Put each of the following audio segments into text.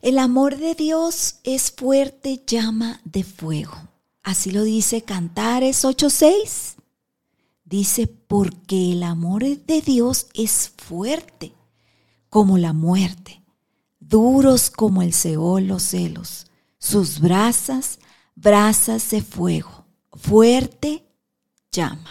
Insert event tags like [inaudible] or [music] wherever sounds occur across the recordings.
El amor de Dios es fuerte llama de fuego. Así lo dice Cantares 8:6. Dice, porque el amor de Dios es fuerte como la muerte, duros como el Seol los celos, sus brasas, brasas de fuego, fuerte llama.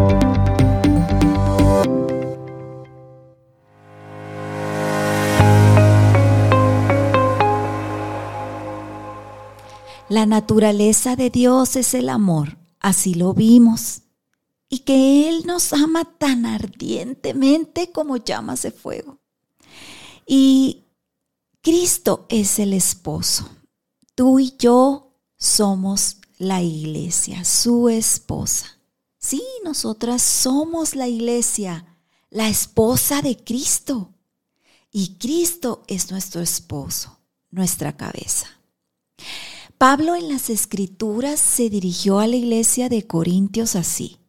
La naturaleza de Dios es el amor, así lo vimos, y que Él nos ama tan ardientemente como llamas de fuego. Y Cristo es el esposo. Tú y yo somos la iglesia, su esposa. Sí, nosotras somos la iglesia, la esposa de Cristo. Y Cristo es nuestro esposo, nuestra cabeza. Pablo en las escrituras se dirigió a la iglesia de Corintios así.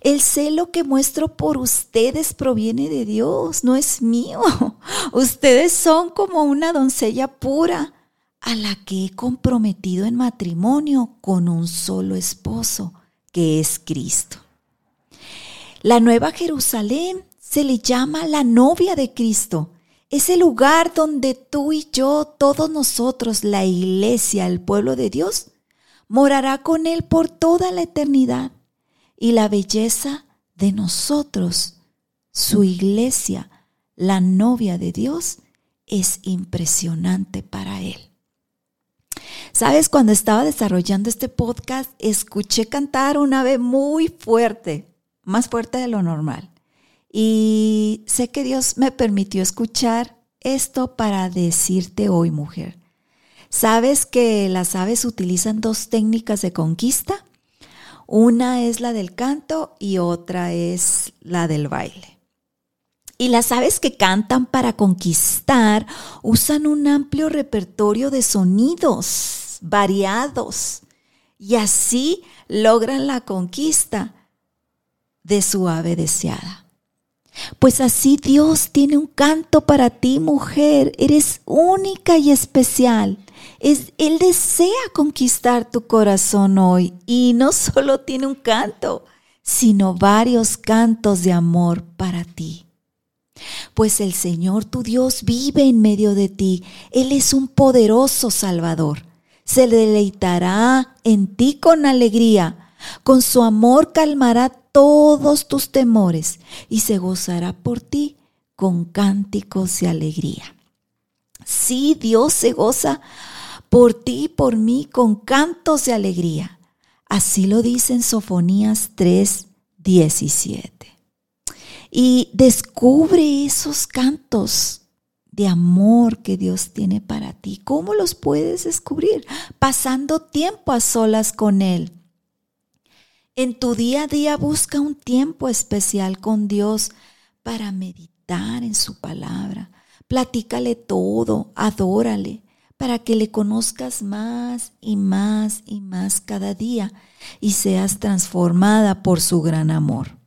El celo que muestro por ustedes proviene de Dios, no es mío. [laughs] Ustedes son como una doncella pura a la que he comprometido en matrimonio con un solo esposo, que es Cristo. La nueva Jerusalén se le llama la novia de Cristo ese lugar donde tú y yo, todos nosotros, la iglesia, el pueblo de Dios, morará con Él por toda la eternidad. Y la belleza de nosotros, su iglesia, la novia de Dios, es impresionante para Él. Sabes, cuando estaba desarrollando este podcast, escuché cantar una ave muy fuerte, más fuerte de lo normal. Y sé que Dios me permitió escuchar esto para decirte hoy, mujer. ¿Sabes que las aves utilizan dos técnicas de conquista? Una es la del canto y otra es la del baile. Y las aves que cantan para conquistar usan un amplio repertorio de sonidos variados y así logran la conquista de su ave deseada. Pues así Dios tiene un canto para ti, mujer. Eres única y especial. Es, Él desea conquistar tu corazón hoy y no [laughs] solo tiene un canto, sino varios cantos de amor para ti. Pues el Señor tu Dios vive en medio de ti. Él es un poderoso Salvador. Se deleitará en ti con alegría. Con su amor calmará todos tus temores y se gozará por ti con cánticos de alegría. Sí, Dios se goza por ti y por mí con cantos de alegría. Así lo dice en Sofonías 3, 17. Y descubre esos cantos de amor que Dios tiene para ti. ¿Cómo los puedes descubrir? Pasando tiempo a solas con Él en tu día a día busca un tiempo especial con Dios para meditar en su palabra. Platícale todo, adórale, para que le conozcas más y más y más cada día y seas transformada por su gran amor.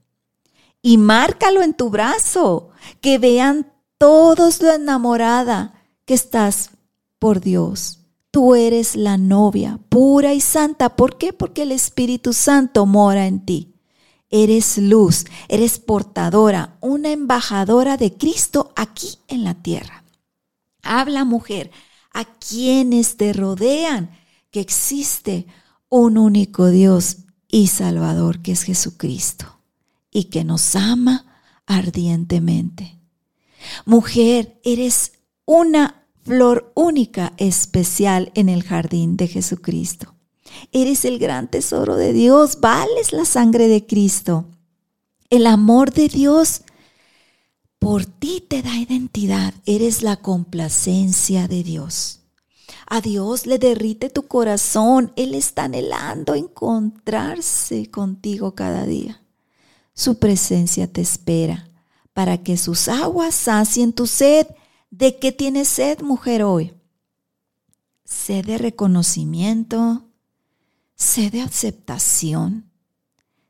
Y márcalo en tu brazo, que vean todos lo enamorada que estás por Dios tú eres la novia pura y santa. ¿Por qué? Porque el Espíritu Santo mora en ti. Eres luz, eres portadora, una embajadora de Cristo aquí en la tierra. Habla mujer a quienes te rodean que existe un único Dios y Salvador que es Jesucristo y que nos ama ardientemente. Mujer, eres una flor única, especial en el jardín de Jesucristo. Eres el gran tesoro de Dios, vales la sangre de Cristo. El amor de Dios por ti te da identidad. Eres la complacencia de Dios. A Dios le derrite tu corazón. Él está anhelando encontrarse contigo cada día. Su presencia te espera para que sus aguas sacien tu sed. ¿De qué tienes sed, mujer, hoy? Sed de reconocimiento, sed de aceptación,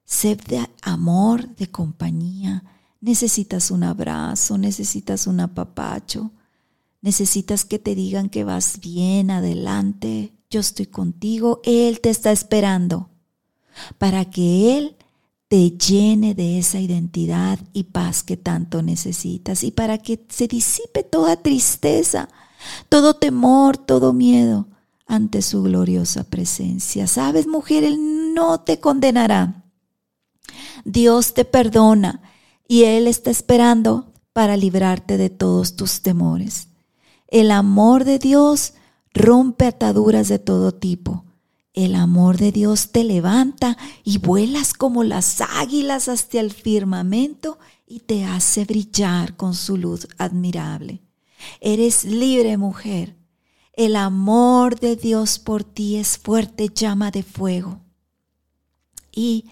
sed de amor, de compañía. Necesitas un abrazo, necesitas un apapacho, necesitas que te digan que vas bien, adelante, yo estoy contigo, Él te está esperando. Para que Él te llene de esa identidad y paz que tanto necesitas y para que se disipe toda tristeza, todo temor, todo miedo ante su gloriosa presencia. Sabes, mujer, Él no te condenará. Dios te perdona y Él está esperando para librarte de todos tus temores. El amor de Dios rompe ataduras de todo tipo. El amor de Dios te levanta y vuelas como las águilas hasta el firmamento y te hace brillar con su luz admirable. Eres libre mujer. El amor de Dios por ti es fuerte llama de fuego. Y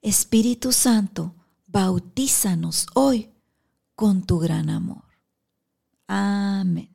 Espíritu Santo, bautízanos hoy con tu gran amor. Amén.